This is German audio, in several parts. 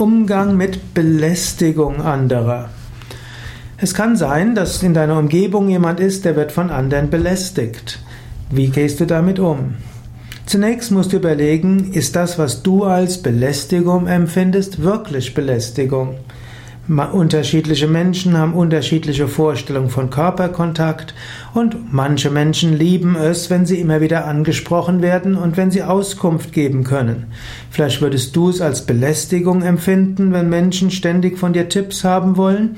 Umgang mit Belästigung anderer. Es kann sein, dass in deiner Umgebung jemand ist, der wird von anderen belästigt. Wie gehst du damit um? Zunächst musst du überlegen, ist das, was du als Belästigung empfindest, wirklich Belästigung? Unterschiedliche Menschen haben unterschiedliche Vorstellungen von Körperkontakt und manche Menschen lieben es, wenn sie immer wieder angesprochen werden und wenn sie Auskunft geben können. Vielleicht würdest du es als Belästigung empfinden, wenn Menschen ständig von dir Tipps haben wollen.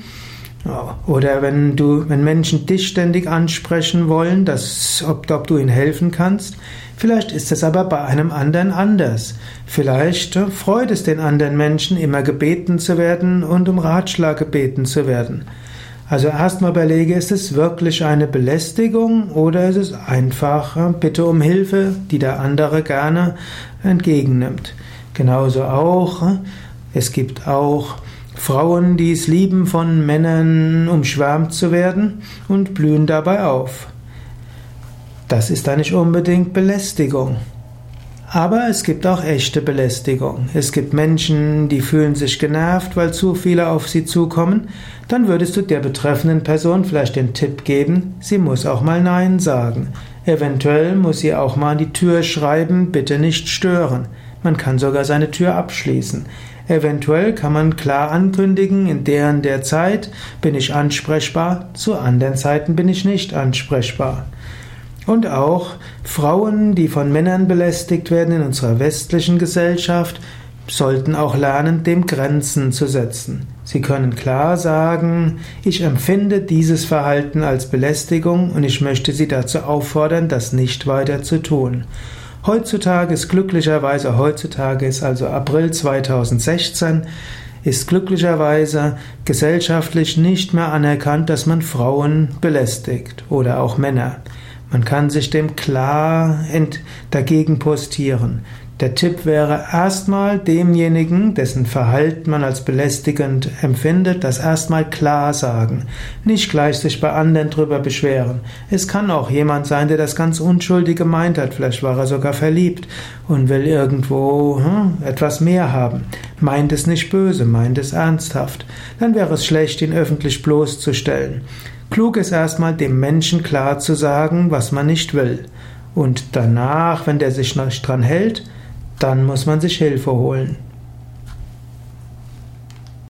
Oder wenn du, wenn Menschen dich ständig ansprechen wollen, dass, ob, ob du ihnen helfen kannst. Vielleicht ist es aber bei einem anderen anders. Vielleicht freut es den anderen Menschen, immer gebeten zu werden und um Ratschlag gebeten zu werden. Also erstmal überlege, ist es wirklich eine Belästigung oder ist es einfach äh, Bitte um Hilfe, die der andere gerne entgegennimmt. Genauso auch, äh, es gibt auch Frauen, die es lieben, von Männern umschwärmt zu werden und blühen dabei auf. Das ist da nicht unbedingt Belästigung. Aber es gibt auch echte Belästigung. Es gibt Menschen, die fühlen sich genervt, weil zu viele auf sie zukommen. Dann würdest du der betreffenden Person vielleicht den Tipp geben, sie muss auch mal Nein sagen. Eventuell muss sie auch mal an die Tür schreiben, bitte nicht stören. Man kann sogar seine Tür abschließen. Eventuell kann man klar ankündigen, in der und der Zeit bin ich ansprechbar, zu anderen Zeiten bin ich nicht ansprechbar. Und auch Frauen, die von Männern belästigt werden in unserer westlichen Gesellschaft, sollten auch lernen, dem Grenzen zu setzen. Sie können klar sagen, ich empfinde dieses Verhalten als Belästigung und ich möchte Sie dazu auffordern, das nicht weiter zu tun. Heutzutage ist glücklicherweise, heutzutage ist also April 2016, ist glücklicherweise gesellschaftlich nicht mehr anerkannt, dass man Frauen belästigt oder auch Männer. Man kann sich dem klar dagegen postieren. Der Tipp wäre erstmal demjenigen, dessen Verhalten man als belästigend empfindet, das erstmal klar sagen. Nicht gleich sich bei anderen drüber beschweren. Es kann auch jemand sein, der das ganz unschuldig gemeint hat. Vielleicht war er sogar verliebt und will irgendwo hm, etwas mehr haben. Meint es nicht böse, meint es ernsthaft. Dann wäre es schlecht, ihn öffentlich bloßzustellen. Klug ist erstmal dem Menschen klar zu sagen, was man nicht will. Und danach, wenn der sich nicht dran hält, dann muss man sich Hilfe holen.